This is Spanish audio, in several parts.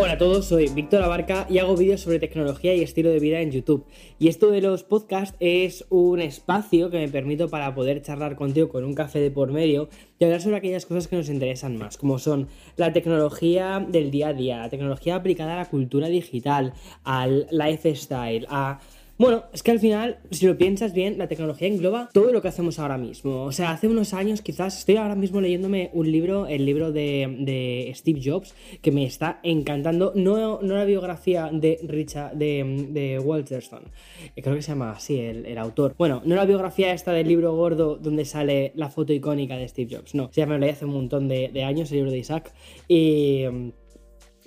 Hola a todos, soy Víctor Abarca y hago vídeos sobre tecnología y estilo de vida en YouTube. Y esto de los podcasts es un espacio que me permito para poder charlar contigo con un café de por medio y hablar sobre aquellas cosas que nos interesan más, como son la tecnología del día a día, la tecnología aplicada a la cultura digital, al lifestyle, a bueno, es que al final, si lo piensas bien, la tecnología engloba todo lo que hacemos ahora mismo. O sea, hace unos años quizás estoy ahora mismo leyéndome un libro, el libro de, Steve Jobs, que me está encantando. No, no la biografía de Richard, de, de Walterstone, eh, creo que se llama así el, el, autor. Bueno, no la biografía esta del libro gordo donde sale la foto icónica de Steve Jobs, no. Se llama, lo leí hace un montón de, de años, el libro de Isaac. Y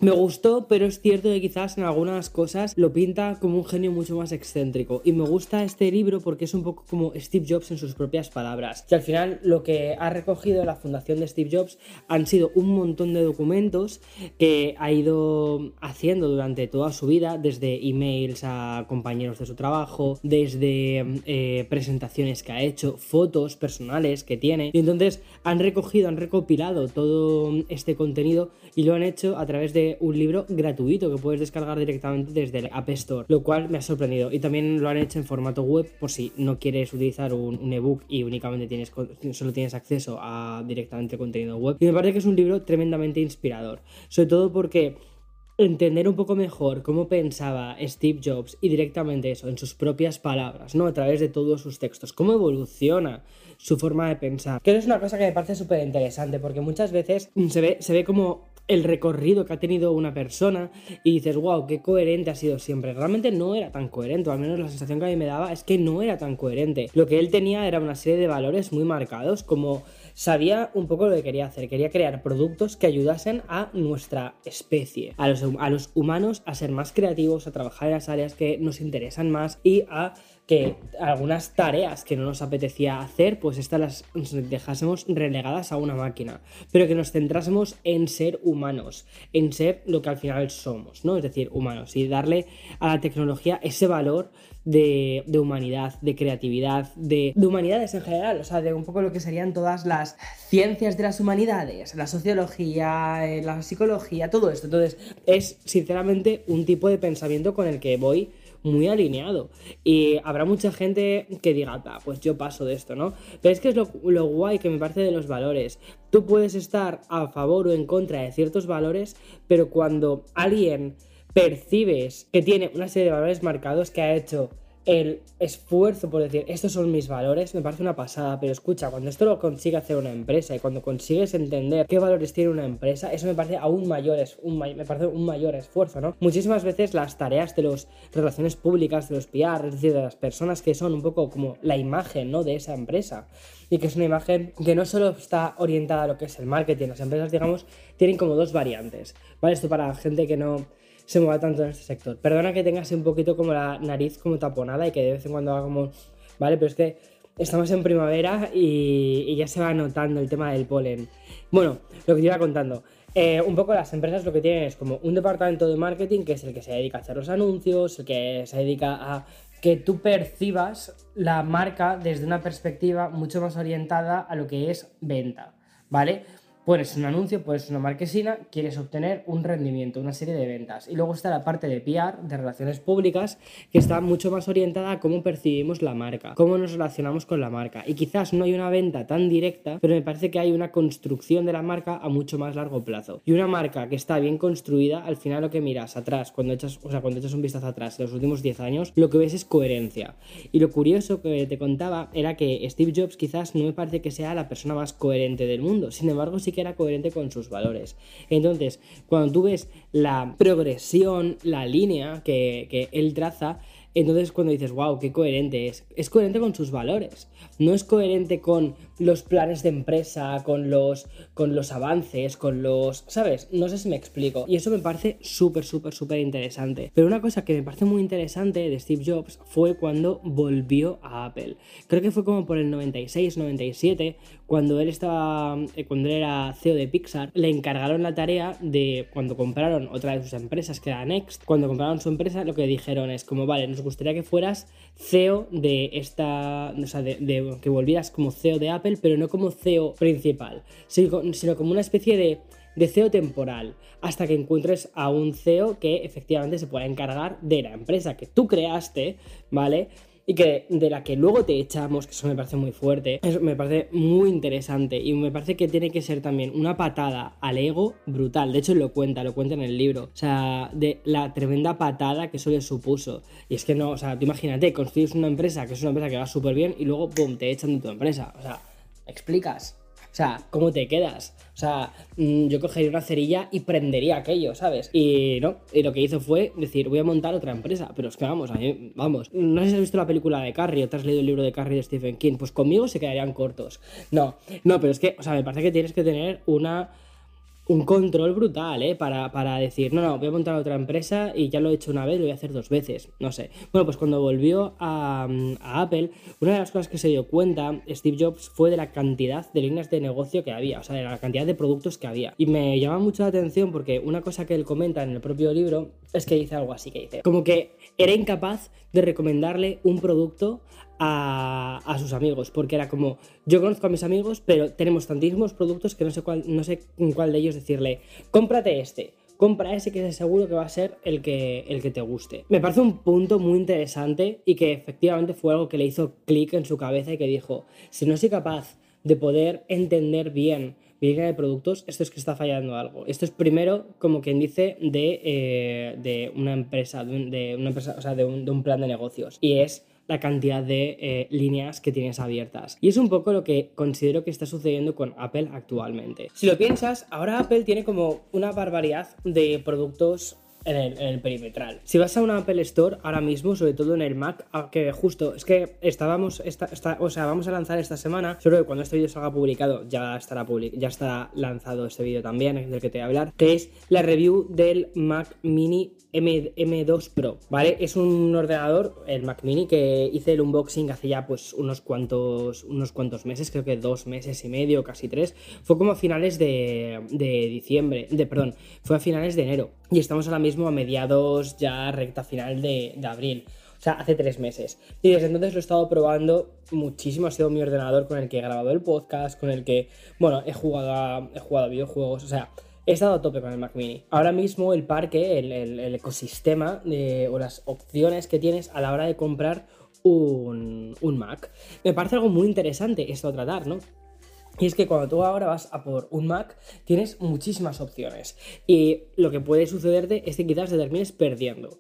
me gustó, pero es cierto que quizás en algunas cosas lo pinta como un genio mucho más excéntrico. Y me gusta este libro porque es un poco como Steve Jobs en sus propias palabras. Que al final lo que ha recogido la fundación de Steve Jobs han sido un montón de documentos que ha ido haciendo durante toda su vida, desde emails a compañeros de su trabajo, desde eh, presentaciones que ha hecho, fotos personales que tiene. Y entonces han recogido, han recopilado todo este contenido y lo han hecho a través de un libro gratuito que puedes descargar directamente desde el App Store, lo cual me ha sorprendido. Y también lo han hecho en formato web por si no quieres utilizar un, ebook y únicamente tienes, solo tienes acceso a directamente contenido web. Y me parece que es un libro tremendamente inspirador, sobre todo porque entender un poco mejor cómo pensaba Steve Jobs y directamente eso, en sus propias palabras, ¿no? A través de todos sus textos, cómo evoluciona su forma de pensar. Que es una cosa que me parece súper interesante porque muchas veces se ve, se ve como el recorrido que ha tenido una persona y dices, wow, qué coherente ha sido siempre. Realmente no era tan coherente, o al menos la sensación que a mí me daba es que no era tan coherente. Lo que él tenía era una serie de valores muy marcados, como sabía un poco lo que quería hacer. Quería crear productos que ayudasen a nuestra especie, a los, a los humanos a ser más creativos, a trabajar en las áreas que nos interesan más y a que algunas tareas que no nos apetecía hacer, pues estas las dejásemos relegadas a una máquina, pero que nos centrásemos en ser humanos, en ser lo que al final somos, ¿no? Es decir, humanos, y darle a la tecnología ese valor de, humanidad, de creatividad, de, de, humanidades en general, o sea, de un poco lo que serían todas las ciencias de las humanidades, la sociología, eh, la psicología, todo esto. Entonces, es sinceramente un tipo de pensamiento con el que voy muy alineado. Y habrá mucha gente que diga, pues yo paso de esto, ¿no? Pero es que es lo, lo guay que me parece de los valores. Tú puedes estar a favor o en contra de ciertos valores, pero cuando alguien percibes que tiene una serie de valores marcados que ha hecho el esfuerzo por decir, estos son mis valores, me parece una pasada, pero escucha, cuando esto lo consigue hacer una empresa y cuando consigues entender qué valores tiene una empresa, eso me parece aún mayor, un, me parece un mayor esfuerzo, ¿no? Muchísimas veces las tareas de las relaciones públicas, de los PR, es decir, de las personas que son un poco como la imagen, ¿no? De esa empresa y que es una imagen que no solo está orientada a lo que es el marketing, las empresas, digamos, tienen como dos variantes, ¿vale? Esto para gente que no se mueva tanto en este sector. Perdona que tengas un poquito como la nariz como taponada y que de vez en cuando haga como... ¿Vale? Pero es que estamos en primavera y, ya se va notando el tema del polen. Bueno, lo que te iba contando. Eh, un poco las empresas lo que tienen es como un departamento de marketing que es el que se dedica a hacer los anuncios, el que se dedica a que tú percibas la marca desde una perspectiva mucho más orientada a lo que es venta, ¿vale? Pones un anuncio, pones una marquesina, quieres obtener un rendimiento, una serie de ventas. Y luego está la parte de PR, de relaciones públicas, que está mucho más orientada a cómo percibimos la marca, cómo nos relacionamos con la marca. Y quizás no hay una venta tan directa, pero me parece que hay una construcción de la marca a mucho más largo plazo. Y una marca que está bien construida, al final lo que miras atrás, cuando echas, o sea, cuando echas un vistazo atrás en los últimos 10 años, lo que ves es coherencia. Y lo curioso que te contaba era que Steve Jobs quizás no me parece que sea la persona más coherente del mundo. Sin embargo, sí que era coherente con sus valores. Entonces, cuando tú ves la progresión, la línea que, que él traza, entonces cuando dices, wow, qué coherente es, es coherente con sus valores, no es coherente con los planes de empresa, con los, con los avances, con los... ¿Sabes? No sé si me explico. Y eso me parece súper, súper, súper interesante. Pero una cosa que me parece muy interesante de Steve Jobs fue cuando volvió a Apple. Creo que fue como por el 96, 97, cuando él estaba, eh, cuando él era CEO de Pixar, le encargaron la tarea de cuando compraron otra de sus empresas, que era Next, cuando compraron su empresa, lo que dijeron es como, vale, nos gustaría que fueras CEO de esta, o sea, de, que volvieras como CEO de Apple, pero no como CEO principal, sino, como una especie de de CEO temporal hasta que encuentres a un CEO que efectivamente se pueda encargar de la empresa que tú creaste, ¿vale? Y que de la que luego te echamos, que eso me parece muy fuerte, eso me parece muy interesante y me parece que tiene que ser también una patada al ego brutal. De hecho, lo cuenta, lo cuenta en el libro. O sea, de la tremenda patada que eso le supuso. Y es que no, o sea, tú imagínate, construyes una empresa que es una empresa que va súper bien y luego, ¡pum!, te echan de tu empresa. O sea, explicas. O sea, ¿cómo te quedas? O sea, mm, yo cogería una cerilla y prendería aquello, ¿sabes? Y no, y lo que hizo fue decir, voy a montar otra empresa. Pero es que vamos, a mí, vamos. No sé si has visto la película de Carrie o te has leído el libro de Carrie de Stephen King. Pues conmigo se quedarían cortos. No, no, pero es que, o sea, me parece que tienes que tener una un control brutal, ¿eh? Para, para, decir, no, no, voy a montar otra empresa y ya lo he hecho una vez, lo voy a hacer dos veces, no sé. Bueno, pues cuando volvió a, a, Apple, una de las cosas que se dio cuenta Steve Jobs fue de la cantidad de líneas de negocio que había, o sea, de la cantidad de productos que había. Y me llama mucho la atención porque una cosa que él comenta en el propio libro es que dice algo así, que dice, como que era incapaz de recomendarle un producto a, sus amigos, porque era como, yo conozco a mis amigos, pero tenemos tantísimos productos que no sé cuál, no sé cuál de ellos decirle, cómprate este, compra ese que es seguro que va a ser el que, el que te guste. Me parece un punto muy interesante y que efectivamente fue algo que le hizo clic en su cabeza y que dijo, si no soy capaz de poder entender bien mi línea de productos, esto es que está fallando algo. Esto es primero, como quien dice, de, eh, de una empresa, de, una empresa, o sea, de un, de un plan de negocios. Y es la cantidad de eh, líneas que tienes abiertas. Y es un poco lo que considero que está sucediendo con Apple actualmente. Si lo piensas, ahora Apple tiene como una barbaridad de productos en el, perimetral. Si vas a una Apple Store ahora mismo, sobre todo en el Mac, que justo es que estábamos, o sea, vamos a lanzar esta semana, solo que cuando este vídeo salga publicado ya estará, ya estará lanzado este vídeo también, del que te voy a hablar, que es la review del Mac Mini M, 2 Pro, ¿vale? Es un ordenador, el Mac Mini, que hice el unboxing hace ya pues unos cuantos, unos cuantos meses, creo que dos meses y medio, casi tres. Fue como a finales de, de diciembre, de, perdón, fue a finales de enero. Y estamos ahora mismo a mediados ya recta final de, abril. O sea, hace tres meses. Y desde entonces lo he estado probando muchísimo. Ha sido mi ordenador con el que he grabado el podcast, con el que, bueno, he jugado he jugado a videojuegos. O sea, he estado a tope con el Mac Mini. Ahora mismo el parque, el, ecosistema o las opciones que tienes a la hora de comprar un, un Mac, me parece algo muy interesante esto a tratar, ¿no? Y es que cuando tú ahora vas a por un Mac, tienes muchísimas opciones. Y lo que puede sucederte es que quizás te termines perdiendo.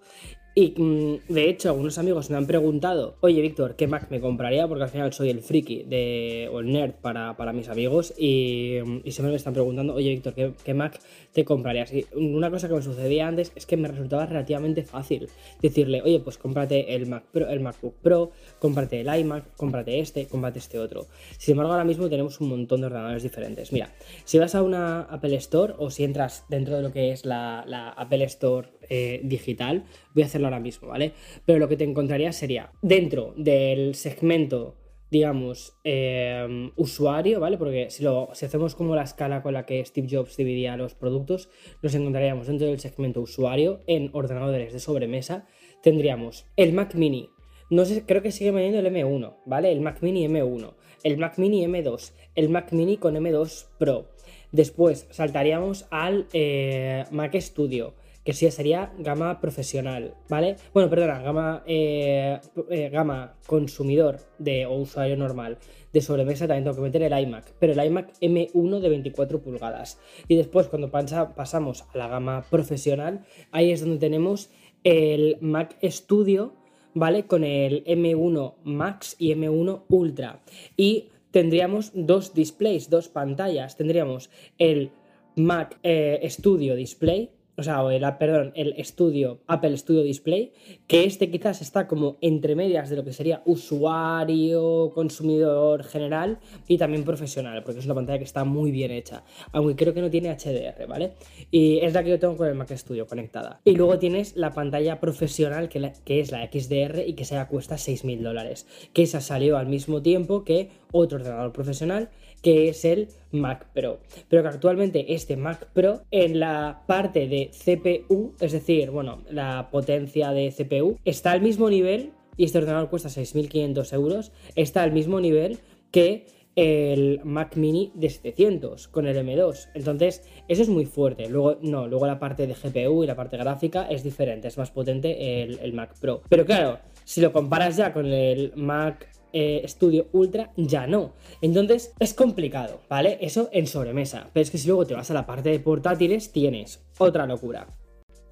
Y mm, de hecho, algunos amigos me han preguntado, oye Víctor, ¿qué Mac me compraría? Porque al final soy el friki de, o el nerd para, mis amigos y, y, siempre me están preguntando, oye Víctor, ¿qué, Mac te comprarías? Y una cosa que me sucedía antes es que me resultaba relativamente fácil decirle, oye, pues cómprate el, Mac Pro, el MacBook Pro, cómprate el iMac, cómprate este, cómprate este otro. Sin embargo, ahora mismo tenemos un montón de ordenadores diferentes. Mira, si vas a una Apple Store o si entras dentro de lo que es la, la Apple Store eh, digital, voy a hacerlo ahora mismo, ¿vale? Pero lo que te encontraría sería dentro del segmento digamos, em, usuario, ¿vale? Porque si, lo, hacemos como la escala con la que Steve Jobs dividía los productos, nos encontraríamos dentro del segmento usuario en ordenadores de sobremesa, tendríamos el Mac Mini, no sé, creo que sigue vendiendo el M1, ¿vale? El Mac Mini M1, el Mac Mini M2, el Mac Mini con M2 Pro. Después saltaríamos al eh, Mac Studio, que sí sería gama profesional, ¿vale? Bueno, perdona, gama, eh, eh, gama consumidor de, o usuario normal de sobremesa también tengo que meter el iMac, pero el iMac M1 de 24 pulgadas. Y después cuando pasamos a la gama profesional, ahí es donde tenemos el Mac Studio, ¿vale? Con el M1 Max y M1 Ultra. Y tendríamos dos displays, dos pantallas. Tendríamos el Mac eh, Studio Display, o sea, perdón, el estudio, Apple Studio Display, que este quizás está como entre medias de lo que sería usuario, consumidor general y también profesional, porque es una pantalla que está muy bien hecha, aunque creo que no tiene HDR, ¿vale? Y es la que yo tengo con el Mac Studio conectada. Y luego tienes la pantalla profesional, que, que es la XDR y que se cuesta 6.000 dólares, que esa salió al mismo tiempo que otro ordenador profesional que es el Mac Pro. Pero que actualmente este Mac Pro en la parte de CPU, es decir, bueno, la potencia de CPU, está al mismo nivel, y este ordenador cuesta 6.500 euros, está al mismo nivel que el Mac Mini de 700 con el M2. Entonces, eso es muy fuerte. Luego, no, luego la parte de GPU y la parte gráfica es diferente, es más potente el, el Mac Pro. Pero claro, si lo comparas ya con el Mac eh, Studio Ultra, ya no. Entonces es complicado, ¿vale? Eso en sobremesa. Pero es que si luego te vas a la parte de portátiles, tienes otra locura.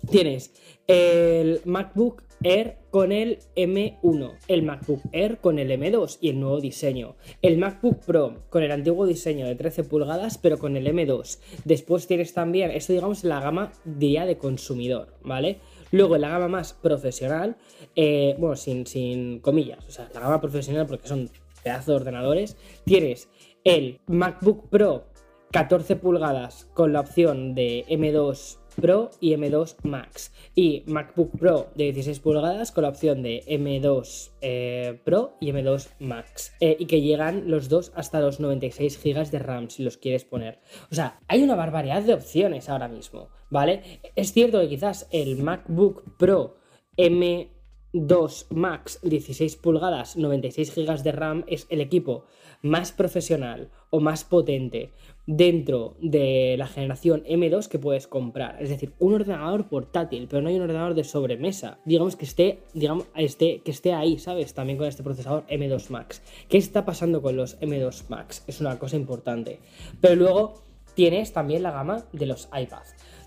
Tienes el MacBook Air con el M1, el MacBook Air con el M2 y el nuevo diseño, el MacBook Pro con el antiguo diseño de 13 pulgadas pero con el M2. Después tienes también, esto digamos la gama día de consumidor, ¿vale? Luego en la gama más profesional, eh, bueno, sin, sin comillas, o sea, la gama profesional porque son pedazos de ordenadores, tienes el MacBook Pro 14 pulgadas con la opción de M2 Pro y M2 Max. Y MacBook Pro de 16 pulgadas con la opción de M2 eh, Pro y M2 Max. Eh, y que llegan los dos hasta los 96 GB de RAM si los quieres poner. O sea, hay una barbaridad de opciones ahora mismo, ¿vale? Es cierto que quizás el MacBook Pro M2 Max 16 pulgadas, 96 GB de RAM es el equipo más profesional o más potente dentro de la generación M2 que puedes comprar. Es decir, un ordenador portátil, pero no hay un ordenador de sobremesa. Digamos que esté, digamos, que esté ahí, ¿sabes? También con este procesador M2 Max. ¿Qué está pasando con los M2 Max? Es una cosa importante. Pero luego tienes también la gama de los iPad.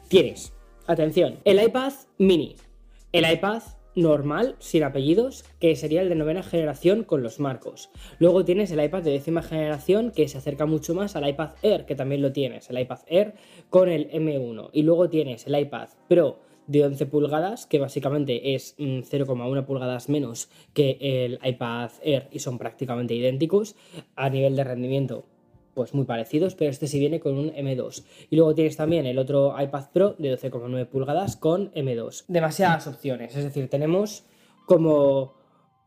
Tienes, atención, el iPad mini, el iPad normal, sin apellidos, que sería el de novena generación con los marcos. Luego tienes el iPad de décima generación, que se acerca mucho más al iPad Air, que también lo tienes, el iPad Air con el M1. Y luego tienes el iPad Pro de 11 pulgadas, que básicamente es 0,1 mm, pulgadas menos que el iPad Air y son prácticamente idénticos a nivel de rendimiento pues muy parecidos, pero este sí viene con un M2. Y luego tienes también el otro iPad Pro de 12,9 pulgadas con M2. Demasiadas opciones, es decir, tenemos como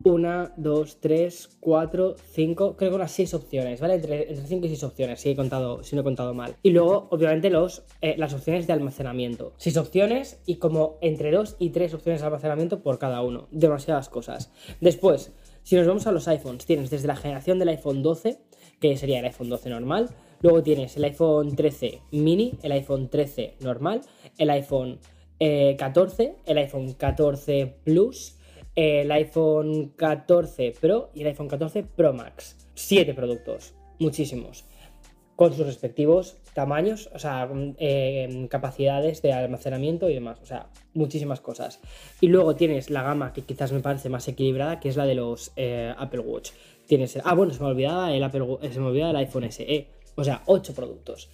una, dos, tres, cuatro, cinco, creo que unas seis opciones, ¿vale? Entre, entre cinco y seis opciones, si, he contado, si no he contado mal. Y luego, obviamente, los, eh, las opciones de almacenamiento. Seis opciones y como entre dos y tres opciones de almacenamiento por cada uno. Demasiadas cosas. Después, si nos vamos a los iPhones, tienes desde la generación del iPhone 12 que sería el iPhone 12 normal. Luego tienes el iPhone 13 mini, el iPhone 13 normal, el iPhone 14, eh, el iPhone 14 Plus, el iPhone 14 Pro y el iPhone 14 Pro Max. Siete productos, muchísimos, con sus respectivos tamaños, o sea, eh, capacidades de almacenamiento y demás, o sea, muchísimas cosas. Y luego tienes la gama que quizás me parece más equilibrada, que es la de los eh, Apple Watch. Tienes ah, bueno, se me olvidaba el Apple, se me olvidaba el iPhone SE. O sea, 8 productos.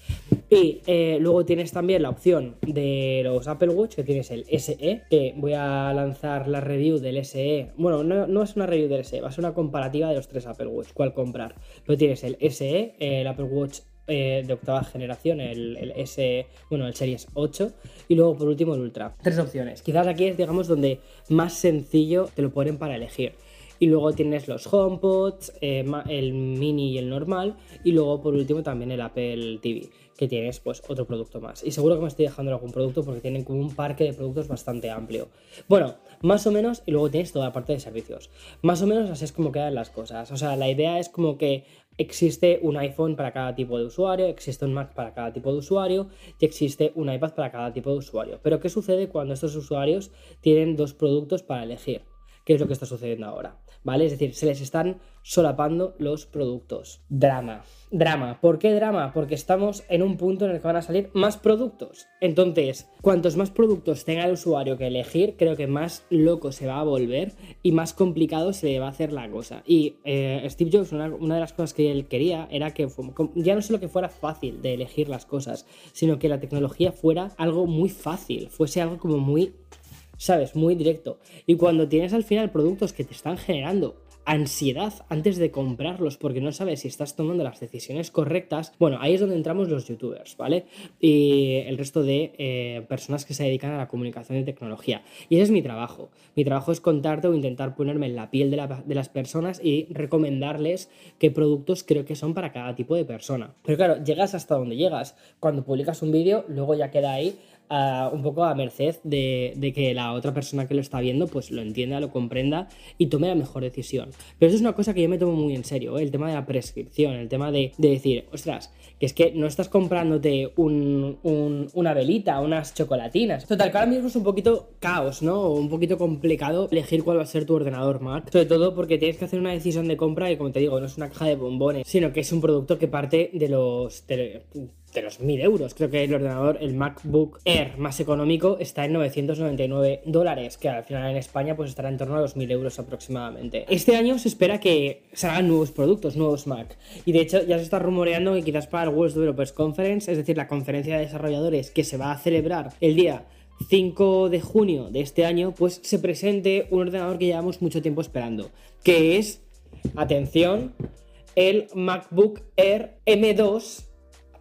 Y eh, luego tienes también la opción de los Apple Watch, que tienes el SE, que voy a lanzar la review del SE. Bueno, no, es una review del SE, va a ser una comparativa de los tres Apple Watch, cuál comprar. Pero tienes el SE, el Apple Watch eh, de octava generación, el, el, S, bueno, el Series 8, y luego por último el Ultra. Tres opciones. Quizás aquí es, digamos, donde más sencillo te lo ponen para elegir. Y luego tienes los HomePods, eh, el mini y el normal. Y luego por último también el Apple TV, que tienes pues otro producto más. Y seguro que me estoy dejando algún producto porque tienen como un parque de productos bastante amplio. Bueno, más o menos, y luego tienes toda la parte de servicios. Más o menos así es como quedan las cosas. O sea, la idea es como que existe un iPhone para cada tipo de usuario, existe un Mac para cada tipo de usuario y existe un iPad para cada tipo de usuario. Pero ¿qué sucede cuando estos usuarios tienen dos productos para elegir? ¿Qué es lo que está sucediendo ahora? ¿Vale? Es decir, se les están solapando los productos. Drama. Drama. ¿Por qué drama? Porque estamos en un punto en el que van a salir más productos. Entonces, cuantos más productos tenga el usuario que elegir, creo que más loco se va a volver y más complicado se le va a hacer la cosa. Y eh, Steve Jobs, una, una, de las cosas que él quería era que ya no solo que fuera fácil de elegir las cosas, sino que la tecnología fuera algo muy fácil, fuese algo como muy ¿sabes? Muy directo. Y cuando tienes al final productos que te están generando ansiedad antes de comprarlos porque no sabes si estás tomando las decisiones correctas, bueno, ahí es donde entramos los youtubers, ¿vale? Y el resto de eh, personas que se dedican a la comunicación de tecnología. Y ese es mi trabajo. Mi trabajo es contarte o intentar ponerme en la piel de, de las personas y recomendarles qué productos creo que son para cada tipo de persona. Pero claro, llegas hasta donde llegas. Cuando publicas un vídeo, luego ya queda ahí un poco a merced de, que la otra persona que lo está viendo pues lo entienda, lo comprenda y tome la mejor decisión. Pero eso es una cosa que yo me tomo muy en serio, ¿eh? el tema de la prescripción, el tema de, decir, ostras, que es que no estás comprándote una velita, unas chocolatinas. Total, que ahora mismo es un poquito caos, ¿no? Un poquito complicado elegir cuál va a ser tu ordenador Mac, sobre todo porque tienes que hacer una decisión de compra y como te digo, no es una caja de bombones, sino que es un producto que parte de los los 1000 euros. Creo que el ordenador, el MacBook Air más económico, está en 999 dólares, que al final en España pues estará en torno a los 1000 euros aproximadamente. Este año se espera que salgan nuevos productos, nuevos Mac. Y de hecho ya se está rumoreando que quizás para el World Developers Conference, es decir, la conferencia de desarrolladores que se va a celebrar el día 5 de junio de este año, pues se presente un ordenador que llevamos mucho tiempo esperando, que es, atención, el MacBook Air M2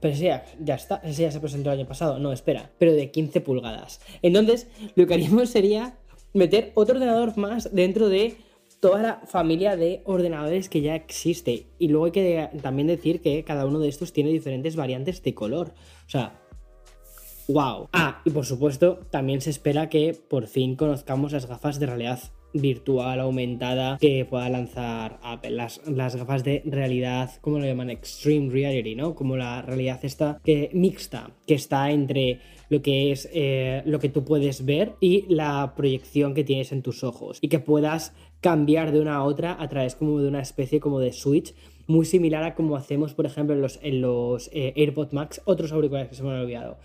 pero ya, ya está, ese ya se presentó el año pasado. No, espera, pero de 15 pulgadas. Entonces, lo que haríamos sería meter otro ordenador más dentro de toda la familia de ordenadores que ya existe. Y luego hay que también decir que cada uno de estos tiene diferentes variantes de color. O sea, wow. Ah, y por supuesto, también se espera que por fin conozcamos las gafas de realidad virtual aumentada que pueda lanzar Apple. Las, las, gafas de realidad, ¿cómo lo llaman? Extreme Reality, ¿no? Como la realidad esta que mixta, que está entre lo que es eh, lo que tú puedes ver y la proyección que tienes en tus ojos y que puedas cambiar de una a otra a través como de una especie como de switch muy similar a como hacemos por ejemplo en los, en los eh, AirPod Max otros auriculares que se me han olvidado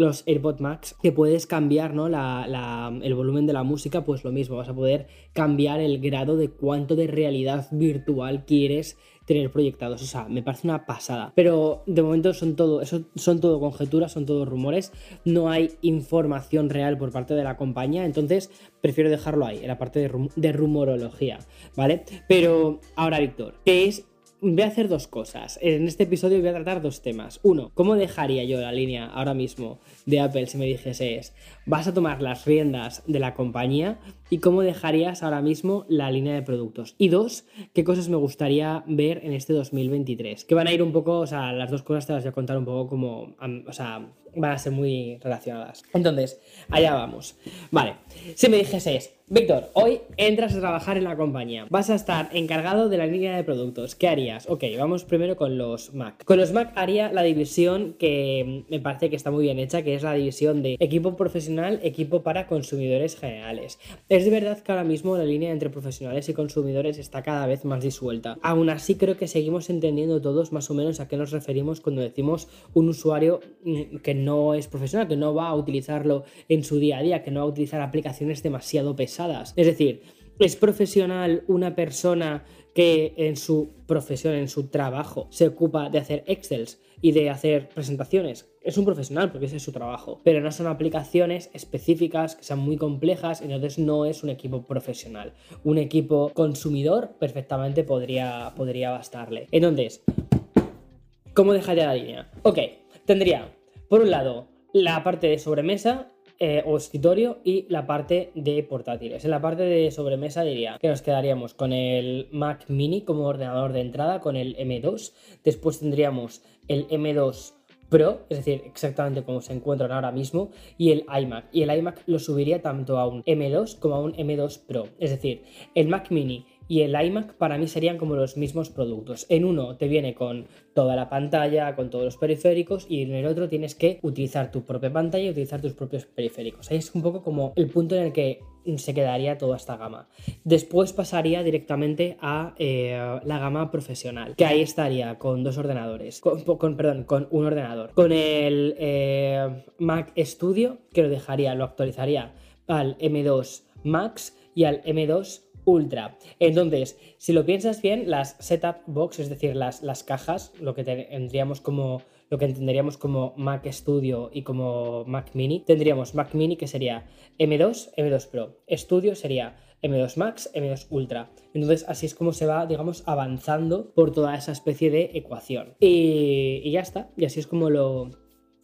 los AirPod Max, que puedes cambiar ¿no? el volumen de la música, pues lo mismo, vas a poder cambiar el grado de cuánto de realidad virtual quieres tener proyectados. O sea, me parece una pasada. Pero de momento son todo, eso son todo conjeturas, son todos rumores. No hay información real por parte de la compañía. Entonces, prefiero dejarlo ahí, en la parte de, de rumorología. ¿Vale? Pero ahora, Víctor, ¿qué es voy a hacer dos cosas. En este episodio voy a tratar dos temas. Uno, ¿cómo dejaría yo la línea ahora mismo de Apple si me dijese vas a tomar las riendas de la compañía y cómo dejarías ahora mismo la línea de productos? Y dos, ¿qué cosas me gustaría ver en este 2023? Que van a ir un poco, o sea, las dos cosas te las voy a contar un poco como, o sea, van a ser muy relacionadas. Entonces, allá vamos. Vale, si me dijese Víctor, hoy entras a trabajar en la compañía. Vas a estar encargado de la línea de productos. ¿Qué harías? Ok, vamos primero con los Mac. Con los Mac haría la división que me parece que está muy bien hecha, que es la división de equipo profesional, equipo para consumidores generales. Es de verdad que ahora mismo la línea entre profesionales y consumidores está cada vez más disuelta. Aún así creo que seguimos entendiendo todos más o menos a qué nos referimos cuando decimos un usuario mm, que no es profesional, que no va a utilizarlo en su día a día, que no va a utilizar aplicaciones demasiado pesadas es decir, es profesional una persona que en su profesión, en su trabajo, se ocupa de hacer Excels y de hacer presentaciones. Es un profesional porque ese es su trabajo, pero no son aplicaciones específicas que sean muy complejas, entonces no es un equipo profesional. Un equipo consumidor perfectamente podría, podría bastarle. Entonces, ¿cómo dejaría la línea? Ok, tendría, por un lado, la parte de sobremesa eh, o escritorio y la parte de portátiles. En la parte de sobremesa diría que nos quedaríamos con el Mac mini como ordenador de entrada, con el M2. Después tendríamos el M2 Pro, es decir, exactamente como se encuentran ahora mismo, y el iMac. Y el iMac lo subiría tanto a un M2 como a un M2 Pro. Es decir, el Mac mini y el iMac para mí serían como los mismos productos. En uno te viene con toda la pantalla, con todos los periféricos y en el otro tienes que utilizar tu propia pantalla y utilizar tus propios periféricos. Ahí es un poco como el punto en el que se quedaría toda esta gama. Después pasaría directamente a eh, la gama profesional, que ahí estaría con dos ordenadores, con, perdón, con un ordenador. Con el eh, Mac Studio, que lo dejaría, lo actualizaría al M2 Max y al M2 Ultra. Entonces, si lo piensas bien, las setup box, es decir, las, las cajas, lo que tendríamos como lo que entenderíamos como Mac Studio y como Mac Mini, tendríamos Mac Mini que sería M2, M2 Pro, Studio sería M2 Max, M2 Ultra. Entonces así es como se va, digamos, avanzando por toda esa especie de ecuación. Y, y ya está, y así es como lo,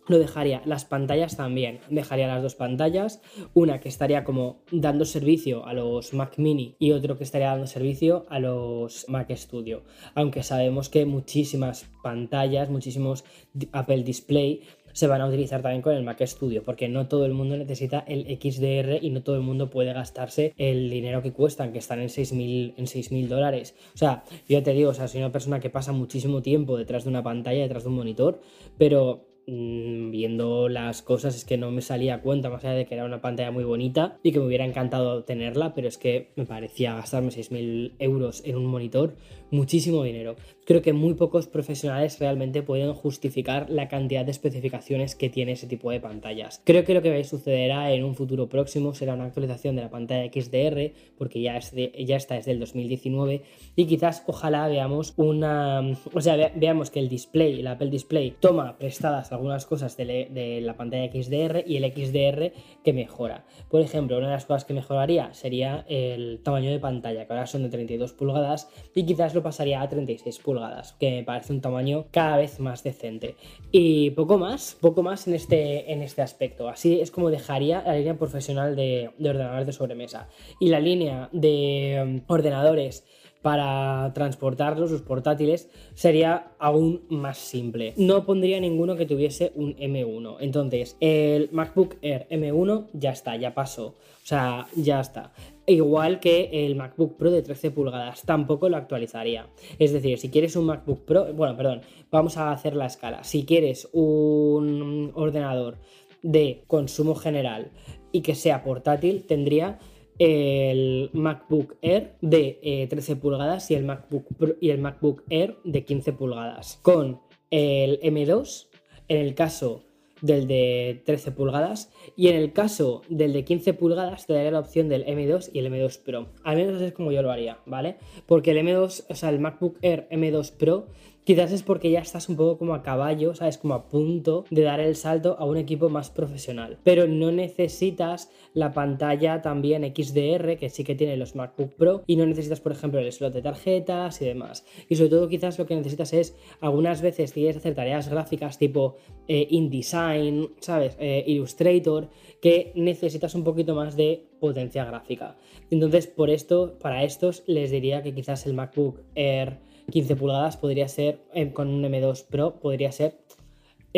lo dejaría. Las pantallas también. Dejaría las dos pantallas. Una que estaría como dando servicio a los Mac Mini y otro que estaría dando servicio a los Mac Studio. Aunque sabemos que muchísimas pantallas, muchísimos Apple Display se van a utilizar también con el Mac Studio, porque no todo el mundo necesita el XDR y no todo el mundo puede gastarse el dinero que cuestan, que están en 6.000 en 6.000 dólares. O sea, yo te digo, o sea, soy una persona que pasa muchísimo tiempo detrás de una pantalla, detrás de un monitor, pero Mm, viendo las cosas es que no me salía cuenta, más allá de que era una pantalla muy bonita y que me hubiera encantado tenerla, pero es que me parecía gastarme 6.000 euros en un monitor, muchísimo dinero. Creo que muy pocos profesionales realmente pueden justificar la cantidad de especificaciones que tiene ese tipo de pantallas. Creo que lo que sucederá en un futuro próximo será una actualización de la pantalla XDR, porque ya, es ya está desde el 2019, y quizás ojalá veamos una... O sea, veamos que el display, el Apple Display, toma prestadas algunas cosas de, la pantalla XDR y el XDR que mejora. Por ejemplo, una de las cosas que mejoraría sería el tamaño de pantalla, que ahora son de 32 pulgadas y quizás lo pasaría a 36 pulgadas, que me parece un tamaño cada vez más decente. Y poco más, poco más en este, en este aspecto. Así es como dejaría la línea profesional de, de ordenadores de sobremesa. Y la línea de um, ordenadores para transportarlos, sus portátiles, sería aún más simple. No pondría ninguno que tuviese un M1. Entonces, el MacBook Air M1 ya está, ya pasó. O sea, ya está. Igual que el MacBook Pro de 13 pulgadas, tampoco lo actualizaría. Es decir, si quieres un MacBook Pro, bueno, perdón, vamos a hacer la escala. Si quieres un ordenador de consumo general y que sea portátil, tendría el MacBook Air de 13 eh, pulgadas y el MacBook y el MacBook Air de 15 pulgadas. Con el M2, en el caso del de 13 pulgadas, y en el caso del de 15 pulgadas te daría la opción del M2 y el M2 Pro. Al menos es como yo lo haría, ¿vale? Porque el M2, o sea, el MacBook Air M2 Pro Quizás es porque ya estás un poco como a caballo, ¿sabes? Como a punto de dar el salto a un equipo más profesional. Pero no necesitas la pantalla también XDR, que sí que tiene los MacBook Pro, y no necesitas, por ejemplo, el slot de tarjetas y demás. Y sobre todo quizás lo que necesitas es, algunas veces quieres hacer tareas gráficas tipo eh, InDesign, ¿sabes? Eh, Illustrator, que necesitas un poquito más de potencia gráfica. Entonces, por esto, para estos, les diría que quizás el MacBook Air 15 pulgadas podría ser, eh, con un M2 Pro, podría ser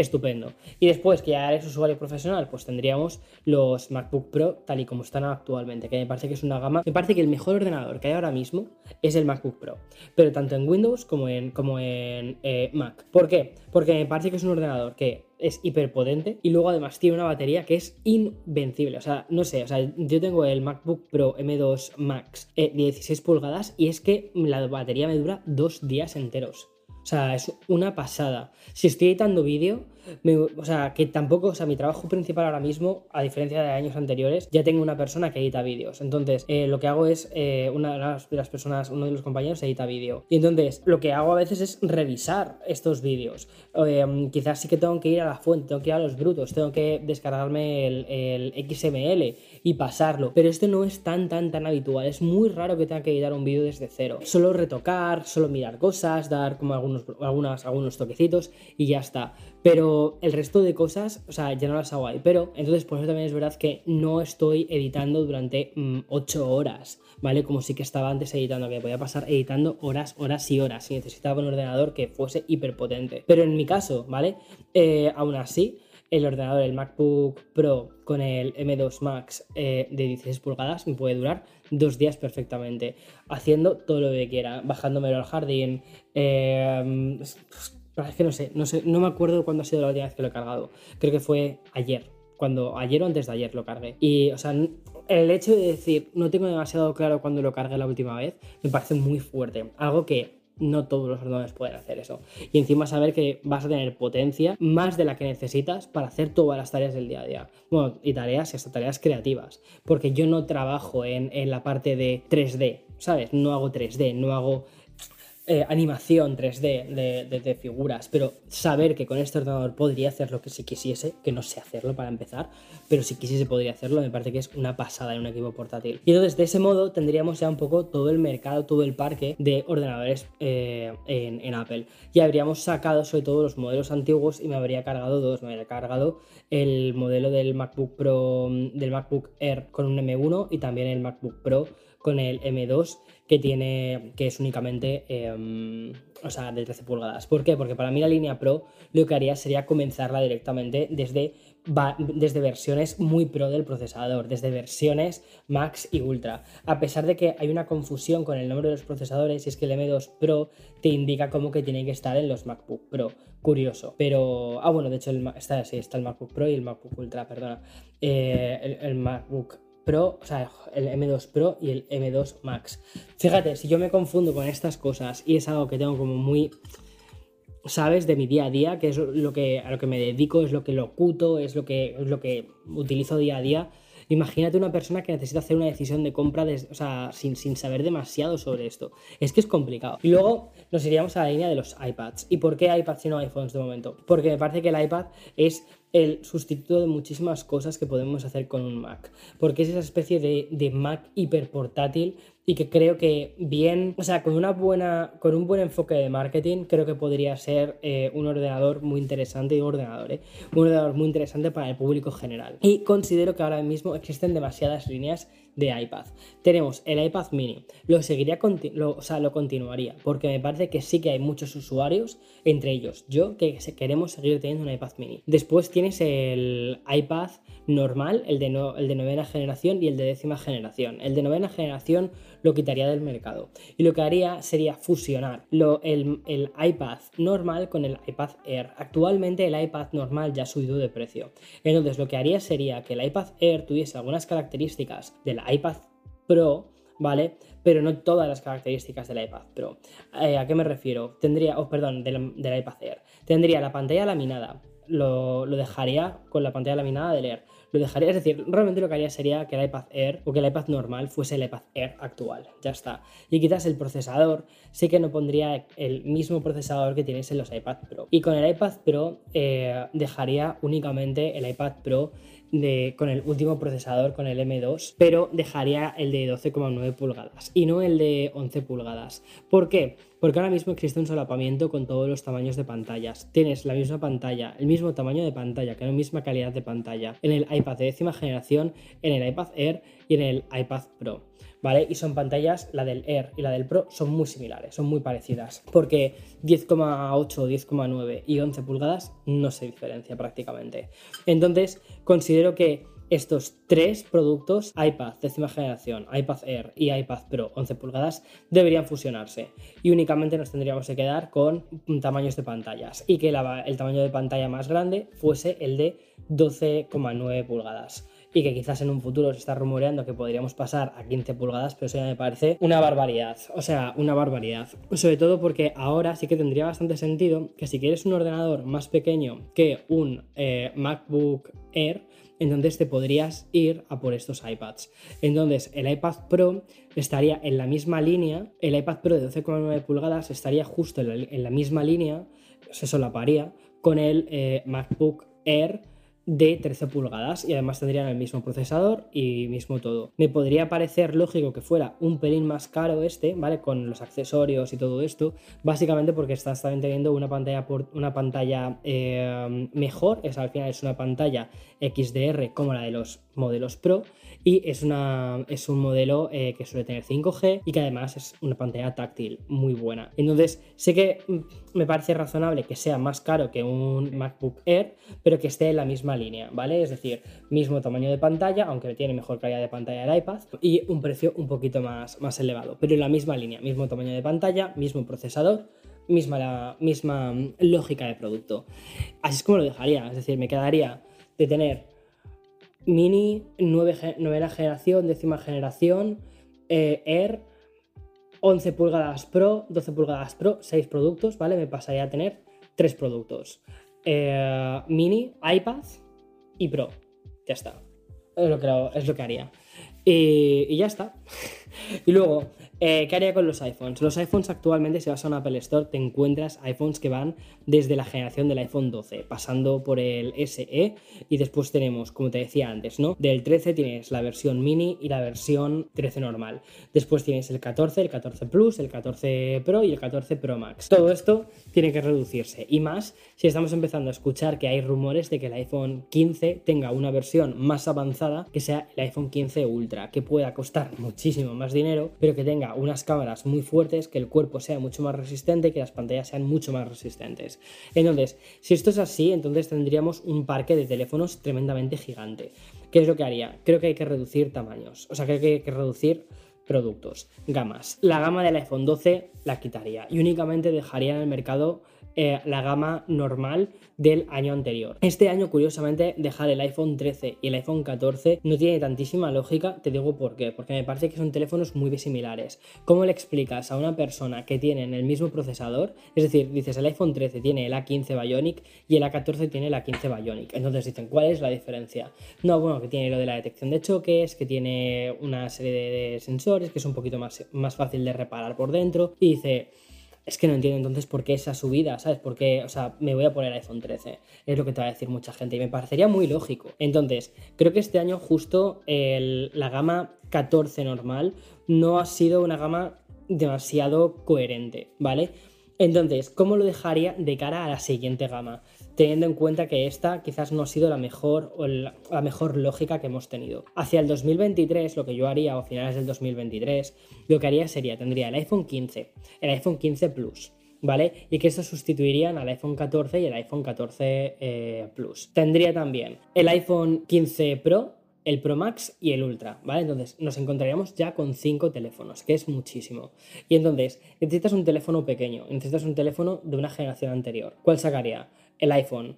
estupendo. Y después que ya eres usuario profesional, pues tendríamos los MacBook Pro tal y como están actualmente, que me parece que es una gama, me parece que el mejor ordenador que hay ahora mismo es el MacBook Pro, pero tanto en Windows como en, como en eh, Mac. ¿Por qué? Porque me parece que es un ordenador que es hiperpotente y luego además tiene una batería que es invencible. O sea, no sé, o sea, yo tengo el MacBook Pro M2 Max eh, de 16 pulgadas y es que la batería me dura dos días enteros. O sea, es una pasada. Si estoy editando vídeo, o sea, que tampoco, o sea, mi trabajo principal ahora mismo, a diferencia de años anteriores, ya tengo una persona que edita vídeos. Entonces, eh, lo que hago es, eh, una de las, personas, uno de los compañeros edita vídeo. Y entonces, lo que hago a veces es revisar estos vídeos. Em, quizás sí que tengo que ir a la fuente, tengo que ir a los brutos, tengo que descargarme el, el XML y pasarlo. Pero esto no es tan, tan, tan habitual. Es muy raro que tenga que editar un vídeo desde cero. Solo retocar, solo mirar cosas, dar como algunos, algunas, algunos toquecitos y ya está. Pero el resto de cosas, o sea, ya no las hago ahí. Pero entonces, por eso también es verdad que no estoy editando durante 8 mm, horas, ¿vale? Como sí que estaba antes editando, que podía pasar editando horas, horas y horas. Y necesitaba un ordenador que fuese hiperpotente. Pero en mi caso, ¿vale? Eh, aún así el ordenador, el MacBook Pro con el M2 Max eh, de 16 pulgadas me puede durar dos días perfectamente, haciendo todo lo que quiera, bajándomelo al jardín. Eh, es que no sé, no sé, no me acuerdo cuándo ha sido la última vez que lo he cargado. Creo que fue ayer, cuando ayer o antes de ayer lo cargué. Y, o sea, el hecho de decir no tengo demasiado claro cuándo lo cargué la última vez me parece muy fuerte. Algo que no todos los ordenadores pueden hacer eso. Y encima saber que vas a tener potencia más de la que necesitas para hacer todas las tareas del día a día. Bueno, y tareas hasta tareas creativas. Porque yo no trabajo en, en la parte de 3D, ¿sabes? No hago 3D, no hago eh, animación 3D de, figuras, pero saber que con este ordenador podría hacer lo que si quisiese, que no sé hacerlo para empezar, pero si quisiese podría hacerlo, me parece que es una pasada en un equipo portátil. Y entonces de ese modo tendríamos ya un poco todo el mercado, todo el parque de ordenadores eh, en, Apple. Y habríamos sacado sobre todo los modelos antiguos y me habría cargado dos, me habría cargado el modelo del MacBook Pro, del MacBook Air con un M1 y también el MacBook Pro con el M2 que tiene, que es únicamente, em, o sea, de 13 pulgadas. ¿Por qué? Porque para mí la línea Pro lo que haría sería comenzarla directamente desde, desde versiones muy pro del procesador, desde versiones Max y Ultra. A pesar de que hay una confusión con el nombre de los procesadores, y es que el M2 Pro te indica cómo que tiene que estar en los MacBook Pro. Curioso. Pero, ah, bueno, de hecho está, sí, está el MacBook Pro y el MacBook Ultra, perdona. Eh, el MacBook Pro, o sea, el M2 Pro y el M2 Max. Fíjate, si yo me confundo con estas cosas y es algo que tengo como muy, sabes, de mi día a día, que es lo que, a lo que me dedico, es lo que locuto, es lo que, es lo que utilizo día a día. Imagínate una persona que necesita hacer una decisión de compra o sea, sin, sin, saber demasiado sobre esto. Es que es complicado. Y luego nos iríamos a la línea de los iPads. ¿Y por qué iPads y no iPhones de momento? Porque me parece que el iPad es el sustituto de muchísimas cosas que podemos hacer con un Mac, porque es esa especie de, de Mac hiperportátil y que creo que bien, o sea, con una buena, con un buen enfoque de marketing, creo que podría ser eh, un ordenador muy interesante y ordenador, ¿eh? un ordenador muy interesante para el público general. Y considero que ahora mismo existen demasiadas líneas de iPad. Tenemos el iPad mini, lo seguiría, o sea, lo continuaría, porque me parece que sí que hay muchos usuarios, entre ellos yo, que queremos seguir teniendo un iPad mini. Después tienes el iPad normal, el de, el de novena generación y el de décima generación. El de novena generación lo quitaría del mercado y lo que haría sería fusionar lo, el, el iPad normal con el iPad Air. Actualmente el iPad normal ya ha subido de precio. Entonces lo que haría sería que el iPad Air tuviese algunas características del iPad Pro, ¿vale? Pero no todas las características del iPad Pro. Eh, ¿A qué me refiero? Tendría, oh, perdón, del, iPad Air. Tendría la pantalla laminada, lo, lo, dejaría con la pantalla laminada del Air lo dejaría, es decir, realmente lo que haría sería que el iPad Air o que el iPad normal fuese el iPad Air actual, ya está. Y quizás el procesador, sí que no pondría el mismo procesador que tienes en los iPad Pro. Y con el iPad Pro eh, dejaría únicamente el iPad Pro de, con el último procesador, con el M2, pero dejaría el de 12,9 pulgadas y no el de 11 pulgadas. ¿Por qué? Porque ahora mismo existe un solapamiento con todos los tamaños de pantallas. Tienes la misma pantalla, el mismo tamaño de pantalla, que la misma calidad de pantalla en el iPad de décima generación, en el iPad Air y en el iPad Pro. ¿vale? Y son pantallas, la del Air y la del Pro, son muy similares, son muy parecidas, porque 10,8, 10,9 y 11 pulgadas no se diferencia prácticamente. Entonces, considero que estos tres productos, iPad décima generación, iPad Air y iPad Pro 11 pulgadas, deberían fusionarse y únicamente nos tendríamos que quedar con tamaños de pantallas y que el tamaño de pantalla más grande fuese el de 12,9 pulgadas y que quizás en un futuro se está rumoreando que podríamos pasar a 15 pulgadas, pero eso ya me parece una barbaridad. O sea, una barbaridad. Sobre todo porque ahora sí que tendría bastante sentido que si quieres un ordenador más pequeño que un eh, MacBook Air, entonces te podrías ir a por estos iPads. Entonces el iPad Pro estaría en la misma línea, el iPad Pro de 12,9 pulgadas estaría justo en la, misma línea, se solaparía con el eh, MacBook Air de 13 pulgadas y además tendrían el mismo procesador y mismo todo. Me podría parecer lógico que fuera un pelín más caro este, ¿vale? Con los accesorios y todo esto, básicamente porque estás también teniendo una pantalla, una pantalla eh, mejor, es, al final es una pantalla XDR como la de los modelos Pro y es, una, es un modelo eh, que suele tener 5G y que además es una pantalla táctil muy buena. Entonces, sé que mm, me parece razonable que sea más caro que un MacBook Air, pero que esté en la misma línea, ¿vale? Es decir, mismo tamaño de pantalla, aunque tiene mejor calidad de pantalla el iPad, y un precio un poquito más, más elevado, pero en la misma línea, mismo tamaño de pantalla, mismo procesador, misma, misma mm, lógica de producto. Así es como lo dejaría, es decir, me quedaría de tener Mini, novena generación, décima generación, eh, Air, 11 pulgadas Pro, 12 pulgadas Pro, 6 productos, ¿vale? Me pasaría a tener 3 productos. Eh, mini, iPad y Pro. Ya está. Es lo que, es lo que haría. y ya está. y luego, eh, ¿Qué haría con los iPhones? Los iPhones actualmente, si vas a una Apple Store, te encuentras iPhones que van desde la generación del iPhone 12, pasando por el SE, y después tenemos, como te decía antes, ¿no? Del 13 tienes la versión mini y la versión 13 normal. Después tienes el 14, el 14 Plus, el 14 Pro y el 14 Pro Max. Todo esto tiene que reducirse, y más si estamos empezando a escuchar que hay rumores de que el iPhone 15 tenga una versión más avanzada que sea el iPhone 15 Ultra, que pueda costar muchísimo más dinero, pero que tenga unas cámaras muy fuertes, que el cuerpo sea mucho más resistente, que las pantallas sean mucho más resistentes. Entonces, si esto es así, entonces tendríamos un parque de teléfonos tremendamente gigante. ¿Qué es lo que haría? Creo que hay que reducir tamaños, o sea, creo que hay que reducir productos, gamas. La gama del iPhone 12 la quitaría y únicamente dejaría en el mercado eh, la gama normal del año anterior. Este año, curiosamente, dejar el iPhone 13 y el iPhone 14 no tiene tantísima lógica, te digo por qué, porque me parece que son teléfonos muy similares. ¿Cómo le explicas a una persona que tienen el mismo procesador? Es decir, dices, el iPhone 13 tiene el A15 Bionic y el A14 tiene el A15 Bionic. Entonces dicen, ¿cuál es la diferencia? No, bueno, que tiene lo de la detección de choques, que tiene una serie de, sensores, que es un poquito más, más fácil de reparar por dentro. Y dice, es que no entiendo entonces por qué esa subida, ¿sabes? Porque, o sea, me voy a poner iPhone 13. Es lo que te va a decir mucha gente y me parecería muy lógico. Entonces, creo que este año justo la gama 14 normal no ha sido una gama demasiado coherente, ¿vale? Entonces, ¿cómo lo dejaría de cara a la siguiente gama? Teniendo en cuenta que esta quizás no ha sido la mejor o la, mejor lógica que hemos tenido. Hacia el 2023, lo que yo haría, o finales del 2023, lo que haría sería, tendría el iPhone 15, el iPhone 15 Plus, ¿vale? Y que estos sustituirían al iPhone 14 y el iPhone 14 eh, Plus. Tendría también el iPhone 15 Pro, el Pro Max y el Ultra, ¿vale? Entonces nos encontraríamos ya con cinco teléfonos, que es muchísimo. Y entonces, necesitas un teléfono pequeño, necesitas un teléfono de una generación anterior. ¿Cuál sacaría? El iPhone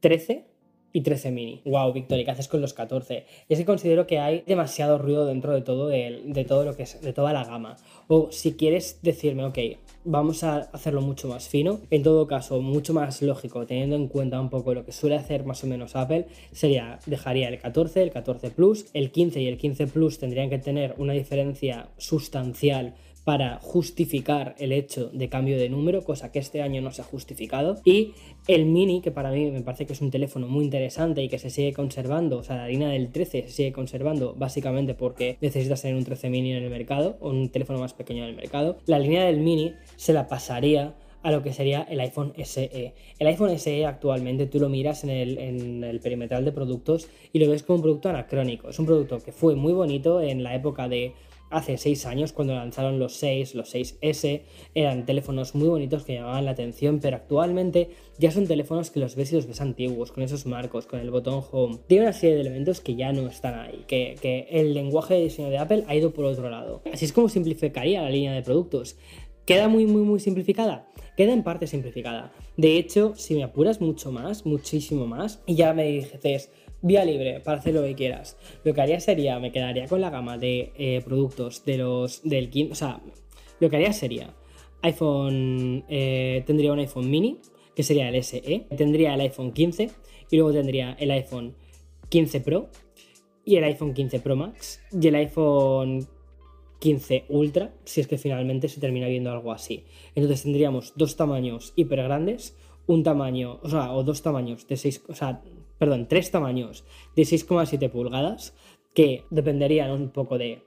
13 y 13 mini. Wow, Victoria, ¿qué haces con los 14? Y es que considero que hay demasiado ruido dentro de todo, de todo lo que es, de toda la gama. O si quieres decirme, ok, vamos a hacerlo mucho más fino. En todo caso, mucho más lógico, teniendo en cuenta un poco lo que suele hacer más o menos Apple, sería, dejaría el 14, el 14 Plus, el 15 y el 15 Plus tendrían que tener una diferencia sustancial para justificar el hecho de cambio de número, cosa que este año no se ha justificado. Y el mini, que para mí me parece que es un teléfono muy interesante y que se sigue conservando, o sea, la línea del 13 se sigue conservando básicamente porque necesitas tener un 13 mini en el mercado o un teléfono más pequeño en el mercado. La línea del mini se la pasaría a lo que sería el iPhone SE. El iPhone SE actualmente tú lo miras en el, en el, perimetral de productos y lo ves como un producto anacrónico. Es un producto que fue muy bonito en la época de hace 6 años cuando lanzaron los 6, los 6S, eran teléfonos muy bonitos que llamaban la atención, pero actualmente ya son teléfonos que los ves y los ves antiguos, con esos marcos, con el botón home. Tiene una serie de elementos que ya no están ahí, que, el lenguaje de diseño de Apple ha ido por otro lado. Así es como simplificaría la línea de productos. ¿Queda muy, muy, muy simplificada? Queda en parte simplificada. De hecho, si me apuras mucho más, muchísimo más, y ya me dices, vía libre para hacer lo que quieras. Lo que haría sería, me quedaría con la gama de eh, productos de los del 15, o sea, lo que haría sería iPhone, eh, tendría un iPhone mini, que sería el SE, tendría el iPhone 15 y luego tendría el iPhone 15 Pro y el iPhone 15 Pro Max y el iPhone 15 Ultra, si es que finalmente se termina viendo algo así. Entonces tendríamos dos tamaños hiper grandes, un tamaño, o sea, o dos tamaños de 6, o sea, perdón, tres tamaños de 6,7 pulgadas que dependerían un poco de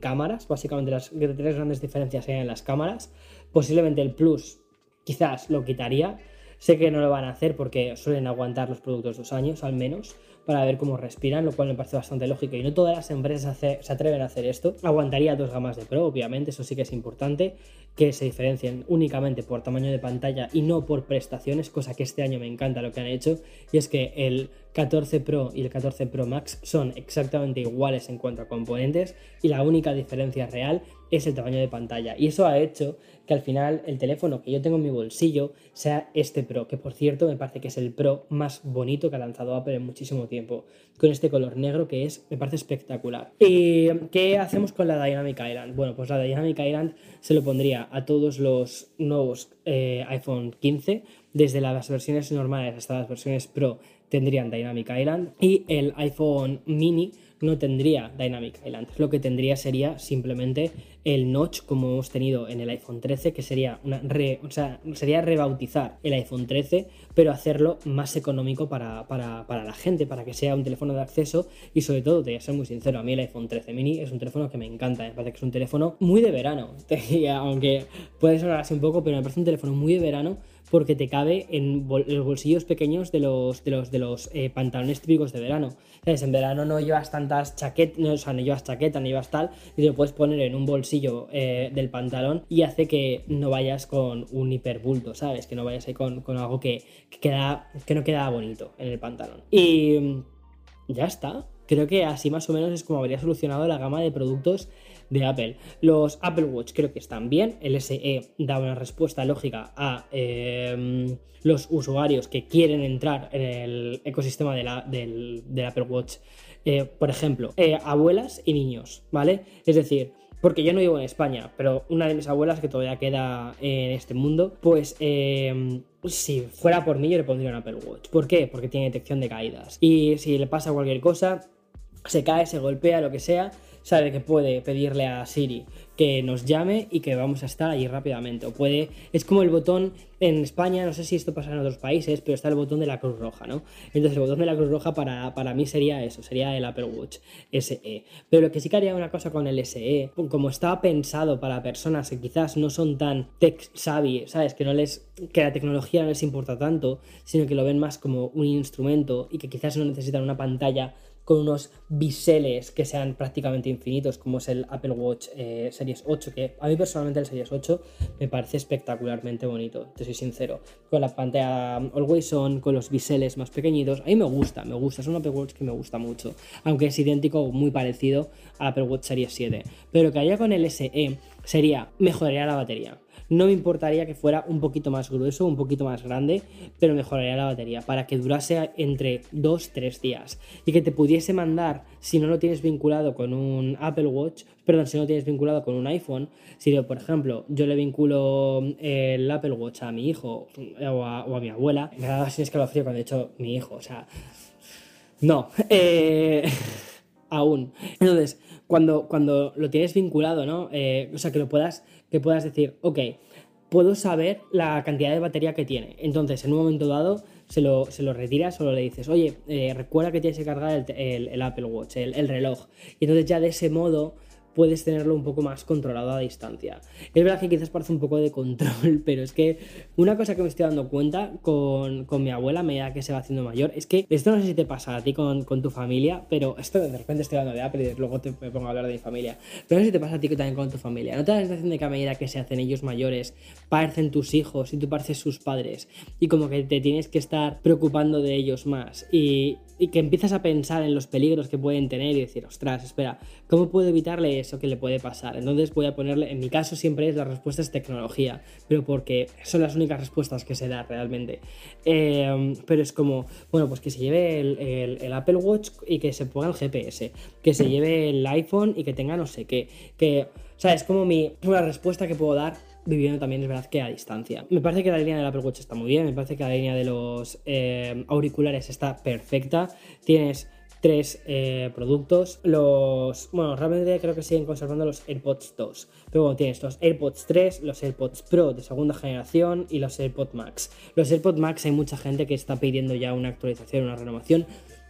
cámaras, básicamente las tres grandes diferencias serían las cámaras. Posiblemente el Plus quizás lo quitaría. Sé que no lo van a hacer porque suelen aguantar los productos dos años al menos para ver cómo respiran, lo cual me parece bastante lógico y no todas las empresas se atreven a hacer esto. Aguantaría dos gamas de Pro, obviamente, eso sí que es importante, que se diferencien únicamente por tamaño de pantalla y no por prestaciones, cosa que este año me encanta lo que han hecho, y es que el 14 Pro y el 14 Pro Max son exactamente iguales en cuanto a componentes y la única diferencia real es el tamaño de pantalla. Y eso ha hecho que al final el teléfono que yo tengo en mi bolsillo sea este Pro, que por cierto me parece que es el Pro más bonito que ha lanzado Apple en muchísimo tiempo, con este color negro que es, me parece espectacular. ¿Y qué hacemos con la Dynamic Island? Bueno, pues la Dynamic Island se lo pondría a todos los nuevos eh, iPhone 15, desde las versiones normales hasta las versiones Pro tendrían Dynamic Island y el iPhone mini no tendría Dynamic Island. Lo que tendría sería simplemente el notch como hemos tenido en el iPhone 13, que sería una o sea, sería rebautizar el iPhone 13, pero hacerlo más económico para, la gente, para que sea un teléfono de acceso y sobre todo, te voy a ser muy sincero, a mí el iPhone 13 mini es un teléfono que me encanta, me parece que es un teléfono muy de verano, aunque puede sonar así un poco, pero me parece un teléfono muy de verano porque te cabe en los bolsillos pequeños de los, de los, de los eh, pantalones típicos de verano. En verano no llevas tantas chaquetas, no, o sea, no llevas chaqueta, no llevas tal, y te lo puedes poner en un bolsillo eh, del pantalón y hace que no vayas con un hiperbulto, ¿sabes? Que no vayas ahí con, algo que, queda, que no queda bonito en el pantalón. Y mm, ya está. Creo que así más o menos es como habría solucionado la gama de productos de Apple. Los Apple Watch creo que están bien. El SE da una respuesta lógica a em, los usuarios que quieren entrar en el ecosistema de la, del, Apple Watch. Eh, por ejemplo, eh, abuelas y niños, ¿vale? Es decir, porque yo no vivo en España, pero una de mis abuelas que todavía queda en este mundo, pues em, si fuera por mí yo le pondría un Apple Watch. ¿Por qué? Porque tiene detección de caídas. Y si le pasa cualquier cosa, se cae, se golpea, lo que sea, sabe que puede pedirle a Siri que nos llame y que vamos a estar ahí rápidamente. O puede, es como el botón en España, no sé si esto pasa en otros países, pero está el botón de la Cruz Roja, ¿no? Entonces el botón de la Cruz Roja para, para mí sería eso, sería el Apple Watch SE. Pero lo que sí que haría una cosa con el SE, como estaba pensado para personas que quizás no son tan tech savvy, ¿sabes? Que no les, que la tecnología no les importa tanto, sino que lo ven más como un instrumento y que quizás no necesitan una pantalla con unos biseles que sean prácticamente infinitos, como es el Apple Watch eh, Series 8, que a mí personalmente el Series 8 me parece espectacularmente bonito, te soy sincero. Con la pantalla Always On, con los biseles más pequeñitos, a mí me gusta, me gusta, es un Apple Watch que me gusta mucho, aunque es idéntico, muy parecido al Apple Watch Series 7. Pero que haría con el SE sería mejoraría la batería no me importaría que fuera un poquito más grueso, un poquito más grande, pero mejoraría la batería para que durase entre 2-3 días y que te pudiese mandar, si no lo tienes vinculado con un Apple Watch, perdón, si no lo tienes vinculado con un iPhone, si por ejemplo yo le vinculo el Apple Watch a mi hijo o a, mi abuela, me da así escalofrío cuando he dicho mi hijo, o sea, no, eh, aún. Entonces, cuando, cuando lo tienes vinculado, ¿no? Eh, o sea, que lo puedas que puedas decir, ok, puedo saber la cantidad de batería que tiene. Entonces, en un momento dado, se lo, se lo retiras o le dices, oye, eh, recuerda que tienes que cargar el, Apple Watch, el, el, reloj. Y entonces ya de ese modo puedes tenerlo un poco más controlado a distancia. Es verdad que quizás parece un poco de control, pero es que una cosa que me estoy dando cuenta con, mi abuela a medida que se va haciendo mayor es que esto no sé si te pasa a ti con, tu familia, pero esto de repente estoy hablando de Apple y luego te me pongo a hablar de mi familia. Pero no sé si te pasa a ti también con tu familia. ¿No te da la sensación de que a medida que se hacen ellos mayores, parecen tus hijos y tú pareces sus padres y como que te tienes que estar preocupando de ellos más y, y que empiezas a pensar en los peligros que pueden tener y decir, ostras, espera, ¿cómo puedo evitarle eso que le puede pasar? Entonces voy a ponerle, en mi caso siempre es la respuesta es tecnología, pero porque son las únicas respuestas que se da realmente. Em, pero es como, bueno, pues que se lleve el, Apple Watch y que se ponga el GPS, que se lleve el iPhone y que tenga no sé qué, que, o sea, es como mi, una respuesta que puedo dar viviendo también es verdad que a distancia. Me parece que la línea del Apple Watch está muy bien, me parece que la línea de los eh, auriculares está perfecta. Tienes tres eh, productos. Los. Bueno, realmente creo que siguen conservando los AirPods 2. Pero bueno, tienes los AirPods 3, los AirPods Pro de segunda generación y los AirPods Max. Los AirPods Max hay mucha gente que está pidiendo ya una actualización, una renovación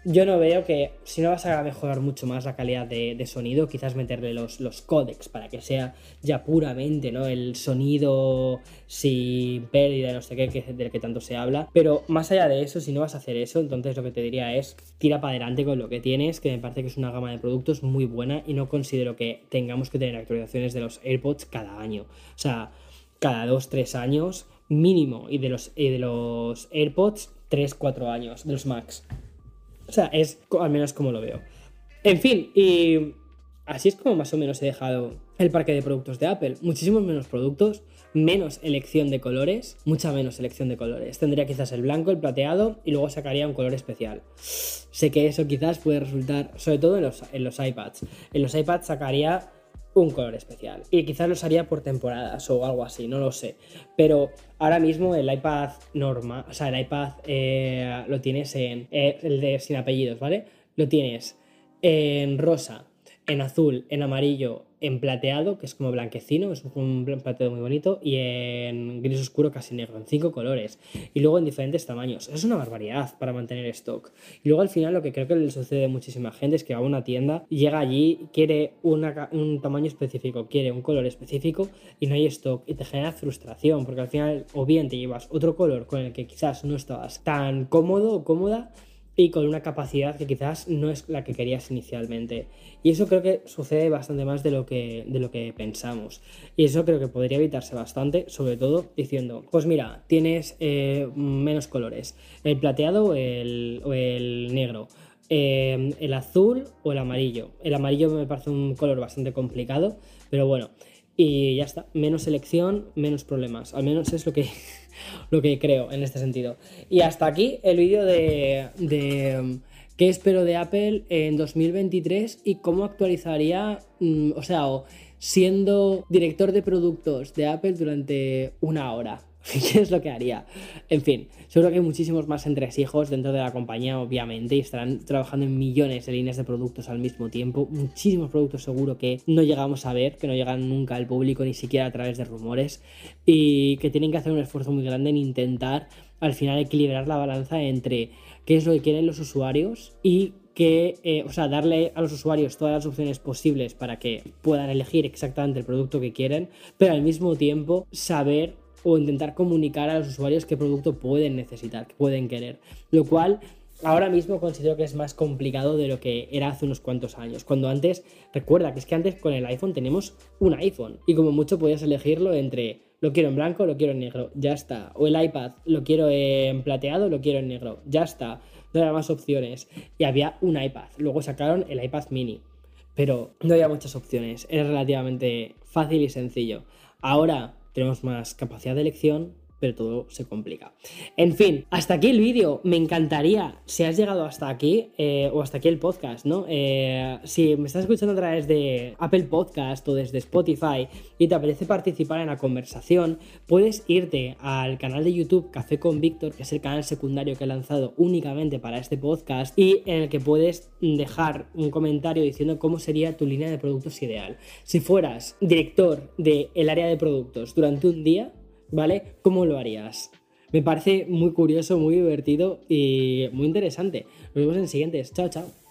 yo no veo que si no vas a mejorar mucho más la calidad de, sonido, quizás meterle los, los para que sea ya puramente ¿no? el sonido sin pérdida, no sé qué, que, del que tanto se habla. Pero más allá de eso, si no vas a hacer eso, entonces lo que te diría es tira para adelante con lo que tienes, que me parece que es una gama de productos muy buena y no considero que tengamos que tener actualizaciones de los AirPods cada año. O sea, cada dos, tres años mínimo y de los, y de los AirPods 3, 4 años, de los Max. O sea, es al menos como lo veo. En fin, y así es como más o menos he dejado el parque de productos de Apple. Muchísimos menos productos, menos elección de colores, mucha menos elección de colores. Tendría quizás el blanco, el plateado y luego sacaría un color especial. Sé que eso quizás puede resultar, sobre todo en los, en los iPads. En los iPads sacaría un color especial. Y quizás los haría por temporadas o algo así, no lo sé. Pero ahora mismo el iPad normal, o sea, el iPad eh, lo tienes en. Eh, el de sin apellidos, ¿vale? Lo tienes en rosa, en azul, en amarillo, en plateado, que es como blanquecino, es un plateado muy bonito, y en gris oscuro casi negro, en cinco colores, y luego en diferentes tamaños. Es una barbaridad para mantener stock. Y luego al final lo que creo que le sucede a muchísima gente es que va a una tienda, llega allí, quiere un tamaño específico, quiere un color específico y no hay stock, y te genera frustración, porque al final o bien te llevas otro color con el que quizás no estabas tan cómodo o cómoda, y con una capacidad que quizás no es la que querías inicialmente. Y eso creo que sucede bastante más de lo que, de lo que pensamos. Y eso creo que podría evitarse bastante, sobre todo diciendo, pues mira, tienes eh, menos colores, el plateado o el, negro. Eh, el azul o el amarillo. El amarillo me parece un color bastante complicado, pero bueno, y ya está, menos selección, menos problemas. Al menos es lo que, lo que creo en este sentido. Y hasta aquí el vídeo de, de um, qué espero de Apple en 2023 y cómo actualizaría, mm, o sea, siendo director de productos de Apple durante una hora. ¿Qué es lo que haría? En fin, seguro que hay muchísimos más entresijos dentro de la compañía, obviamente, y estarán trabajando en millones de líneas de productos al mismo tiempo. Muchísimos productos seguro que no llegamos a ver, que no llegan nunca al público, ni siquiera a través de rumores, y que tienen que hacer un esfuerzo muy grande en intentar al final equilibrar la balanza entre qué es lo que quieren los usuarios y que, eh, o sea, darle a los usuarios todas las opciones posibles para que puedan elegir exactamente el producto que quieren, pero al mismo tiempo saber o intentar comunicar a los usuarios qué producto pueden necesitar, qué pueden querer. Lo cual ahora mismo considero que es más complicado de lo que era hace unos cuantos años. Cuando antes, recuerda que es que antes con el iPhone tenemos un iPhone y como mucho podías elegirlo entre lo quiero en blanco, lo quiero en negro, ya está. O el iPad, lo quiero en plateado, lo quiero en negro, ya está. No había más opciones. Y había un iPad. Luego sacaron el iPad mini. Pero no había muchas opciones. Era relativamente fácil y sencillo. Ahora tenemos más capacidad de elección, pero todo se complica. En fin, hasta aquí el vídeo. Me encantaría, si has llegado hasta aquí, eh, o hasta aquí el podcast, ¿no? Eh, si me estás escuchando a través de Apple Podcast o desde Spotify y te apetece participar en la conversación, puedes irte al canal de YouTube Café con Víctor, que es el canal secundario que he lanzado únicamente para este podcast, y en el que puedes dejar un comentario diciendo cómo sería tu línea de productos ideal. Si fueras director del área de productos durante un día, ¿vale? ¿Cómo lo harías? Me parece muy curioso, muy divertido y muy interesante. Nos vemos en siguientes. Chao, chao.